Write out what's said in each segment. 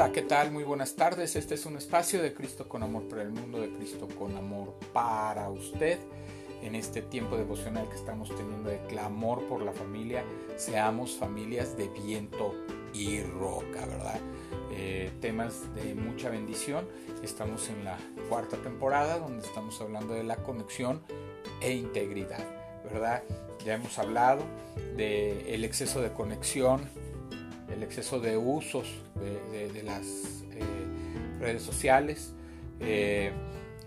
Hola, ¿qué tal? Muy buenas tardes. Este es un espacio de Cristo con amor para el mundo, de Cristo con amor para usted. En este tiempo devocional que estamos teniendo de clamor por la familia, seamos familias de viento y roca, ¿verdad? Eh, temas de mucha bendición. Estamos en la cuarta temporada donde estamos hablando de la conexión e integridad, ¿verdad? Ya hemos hablado del exceso de conexión el exceso de usos de, las eh, redes sociales. Eh,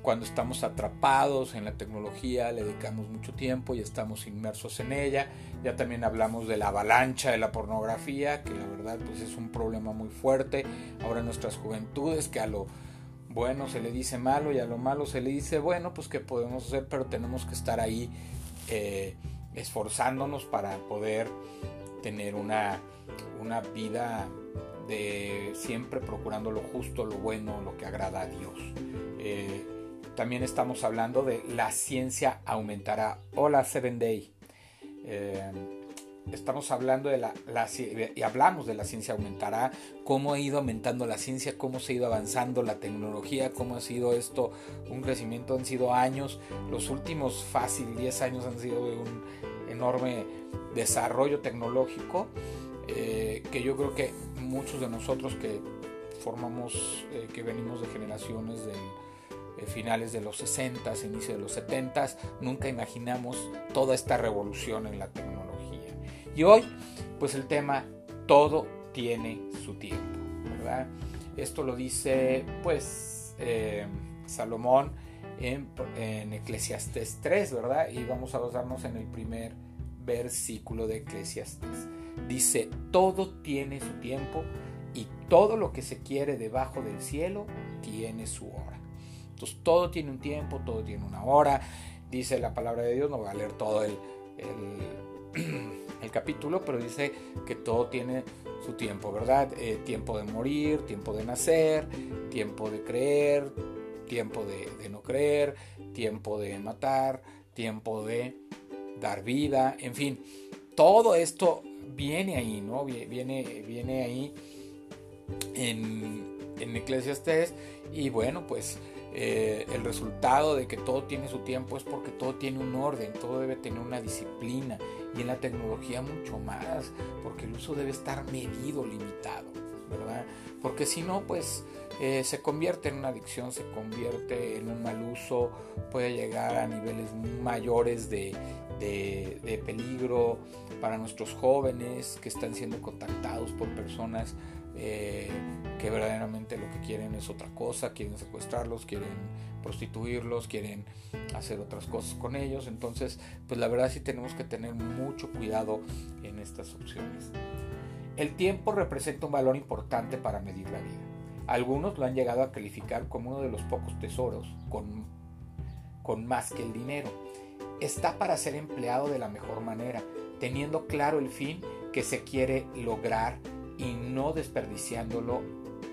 cuando estamos atrapados en la tecnología, le dedicamos mucho tiempo y estamos inmersos en ella. Ya también hablamos de la avalancha de la pornografía, que la verdad pues es un problema muy fuerte. Ahora en nuestras juventudes, que a lo bueno se le dice malo y a lo malo se le dice bueno, pues que podemos hacer, pero tenemos que estar ahí eh, esforzándonos para poder tener una una vida de siempre procurando lo justo, lo bueno, lo que agrada a Dios. Eh, también estamos hablando de la ciencia aumentará. Hola Seven Day. Eh, estamos hablando de la, y hablamos de la ciencia aumentará, cómo ha ido aumentando la ciencia, cómo se ha ido avanzando la tecnología, cómo ha sido esto un crecimiento, han sido años, los últimos fácil 10 años han sido de un enorme desarrollo tecnológico eh, que yo creo que muchos de nosotros que formamos, eh, que venimos de generaciones de eh, finales de los 60, inicio de los 70, nunca imaginamos toda esta revolución en la tecnología. Y hoy, pues el tema, todo tiene su tiempo, ¿verdad? Esto lo dice, pues, Salomón en, en Eclesiastes 3, ¿verdad? Y vamos a basarnos en el primer versículo de Eclesiastes. Dice, todo tiene su tiempo y todo lo que se quiere debajo del cielo tiene su hora. Entonces todo tiene un tiempo, todo tiene una hora. Dice la palabra de Dios, no va a leer todo el, el, capítulo, pero dice que todo tiene su tiempo, ¿verdad? Eh, tiempo de morir, tiempo de nacer, tiempo de creer, tiempo de no creer, tiempo de matar, tiempo de dar vida, en fin, todo esto viene ahí, ¿no? Viene, viene ahí en, en Eclesiastes y bueno, pues eh, el resultado de que todo tiene su tiempo es porque todo tiene un orden, todo debe tener una disciplina y en la tecnología mucho más, porque el uso debe estar medido, limitado, Porque si no, pues eh, se convierte en una adicción, se convierte en un mal uso, puede llegar a niveles mayores de, de, peligro para nuestros jóvenes que están siendo contactados por personas eh, que verdaderamente lo que quieren es otra cosa, quieren secuestrarlos, quieren prostituirlos, quieren hacer otras cosas con ellos. Entonces, pues la verdad sí tenemos que tener mucho cuidado en estas opciones. El tiempo representa un valor importante para medir la vida. Algunos lo han llegado a calificar como uno de los pocos tesoros con, con más que el dinero está para ser empleado de la mejor manera, teniendo claro el fin que se quiere lograr y no desperdiciándolo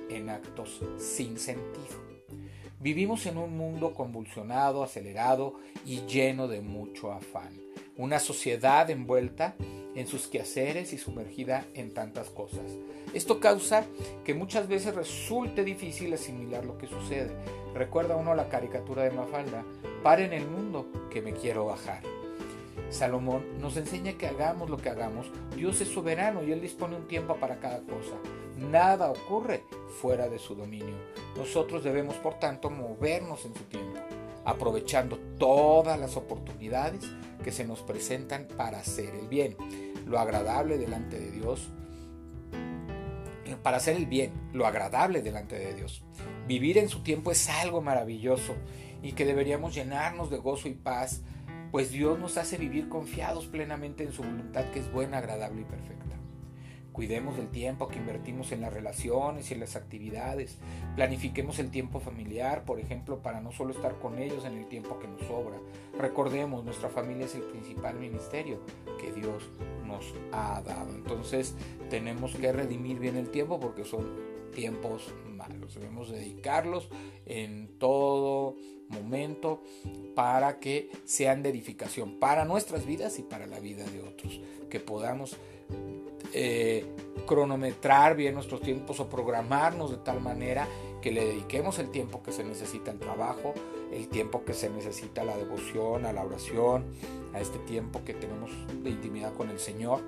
en actos sin sentido. Vivimos en un mundo convulsionado, acelerado y lleno de mucho afán. Una sociedad envuelta en sus quehaceres y sumergida en tantas cosas. Esto causa que muchas veces resulte difícil asimilar lo que sucede. Recuerda uno la caricatura de Mafalda, en el mundo que me quiero bajar. Salomón nos enseña que hagamos lo que hagamos, Dios es soberano y Él dispone un tiempo para cada cosa. Nada ocurre fuera de su dominio. Nosotros debemos, por tanto, movernos en su tiempo, aprovechando todas las oportunidades que se nos presentan para hacer el bien, lo agradable delante de Dios, para hacer el bien, lo agradable delante de Dios. Vivir en su tiempo es algo maravilloso y que deberíamos llenarnos de gozo y paz, pues Dios nos hace vivir confiados plenamente en su voluntad que es buena, agradable y perfecta. Cuidemos del tiempo que invertimos en las relaciones y en las actividades. Planifiquemos el tiempo familiar, por ejemplo, para no solo estar con ellos en el tiempo que nos sobra. Recordemos, nuestra familia es el principal ministerio que Dios nos ha dado. Entonces tenemos que redimir bien el tiempo porque son tiempos malos. Debemos dedicarlos en todo momento para que sean de edificación para nuestras vidas y para la vida de otros. Que podamos eh, cronometrar bien nuestros tiempos o programarnos de tal manera que le dediquemos el tiempo que se necesita al trabajo, el tiempo que se necesita a la devoción, a la oración, a este tiempo que tenemos de intimidad con el Señor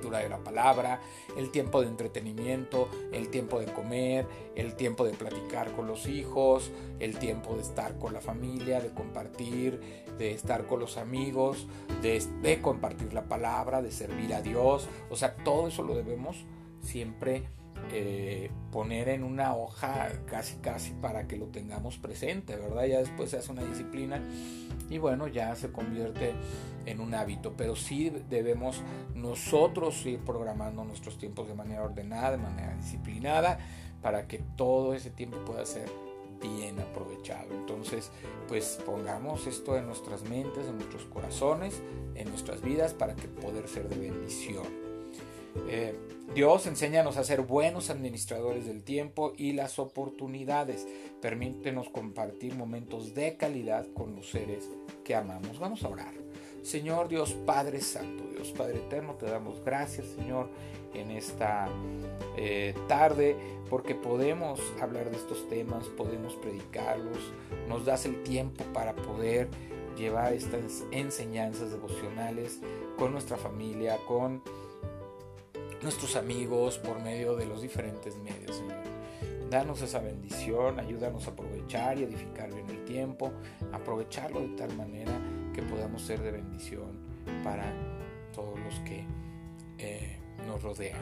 lectura de la palabra, el tiempo de entretenimiento, el tiempo de comer, el tiempo de platicar con los hijos, el tiempo de estar con la familia, de compartir, de estar con los amigos, de, compartir la palabra, de servir a Dios. O sea, todo eso lo debemos siempre eh, poner en una hoja casi casi para que lo tengamos presente, ¿verdad? Ya después se hace una disciplina y bueno, ya se convierte en un hábito, pero sí debemos nosotros ir programando nuestros tiempos de manera ordenada, de manera disciplinada, para que todo ese tiempo pueda ser bien aprovechado. Entonces, pues pongamos esto en nuestras mentes, en nuestros corazones, en nuestras vidas, para que poder ser de bendición. Eh, Dios enséñanos a ser buenos administradores del tiempo y las oportunidades. Permítenos compartir momentos de calidad con los seres que amamos. Vamos a orar. Señor Dios Padre Santo, Dios Padre Eterno, te damos gracias, Señor, en esta eh, tarde, porque podemos hablar de estos temas, podemos predicarlos, nos das el tiempo para poder llevar estas enseñanzas devocionales con nuestra familia, con nuestros amigos, por medio de los diferentes medios, Señor. Danos esa bendición, ayúdanos a aprovechar y edificar bien el tiempo, aprovecharlo de tal manera que podamos ser de bendición para todos los que eh, nos rodean,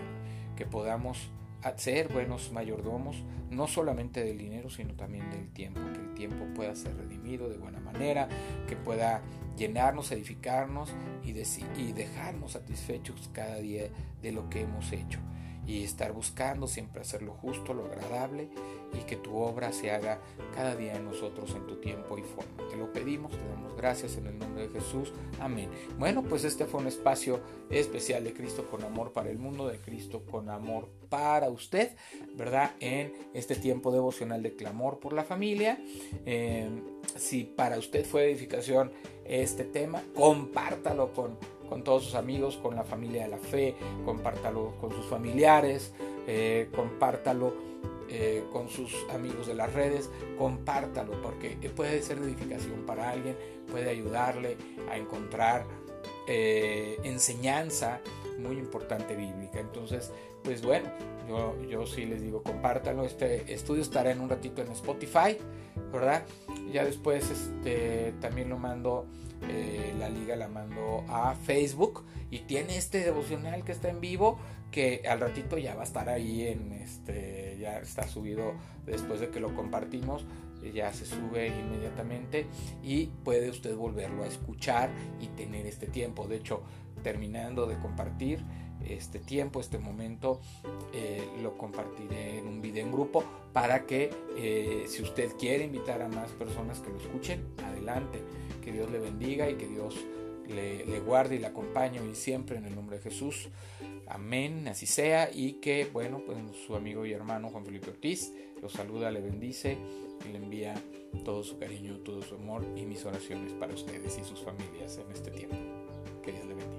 que podamos ser buenos mayordomos, no solamente del dinero, sino también del tiempo, que el tiempo pueda ser redimido de buena manera, que pueda llenarnos, edificarnos y, y dejarnos satisfechos cada día de lo que hemos hecho y estar buscando siempre hacer lo justo, lo agradable y que tu obra se haga cada día en nosotros en tu tiempo y forma. Te lo pedimos, te damos gracias en el nombre de Jesús. Amén. Bueno, pues este fue un espacio especial de Cristo con amor para el mundo, de Cristo con amor para usted, ¿verdad? En este tiempo devocional de clamor por la familia. Eh, si para usted fue edificación este tema, compártalo con con todos sus amigos, con la familia de la fe, compártalo con sus familiares, eh, compártalo eh, con sus amigos de las redes, compártalo porque puede ser edificación para alguien, puede ayudarle a encontrar eh, enseñanza muy importante bíblica. Entonces, pues bueno, yo, yo sí les digo, compártalo. Este estudio estará en un ratito en Spotify, ¿verdad? Ya después este, también lo mando eh, la liga la mando a Facebook y tiene este devocional que está en vivo que al ratito ya va a estar ahí en este ya está subido después de que lo compartimos ya se sube inmediatamente y puede usted volverlo a escuchar y tener este tiempo. De hecho terminando de compartir este tiempo, este momento, eh, lo compartiré en un video en grupo para que eh, si usted quiere invitar a más personas que lo escuchen, adelante. Que Dios le bendiga y que Dios le, guarde y le acompañe y siempre en el nombre de Jesús. Amén, así sea. Y que, bueno, pues su amigo y hermano Juan Felipe Ortiz lo saluda, le bendice y le envía todo su cariño, todo su amor y mis oraciones para ustedes y sus familias en este tiempo. Que Dios le bendiga.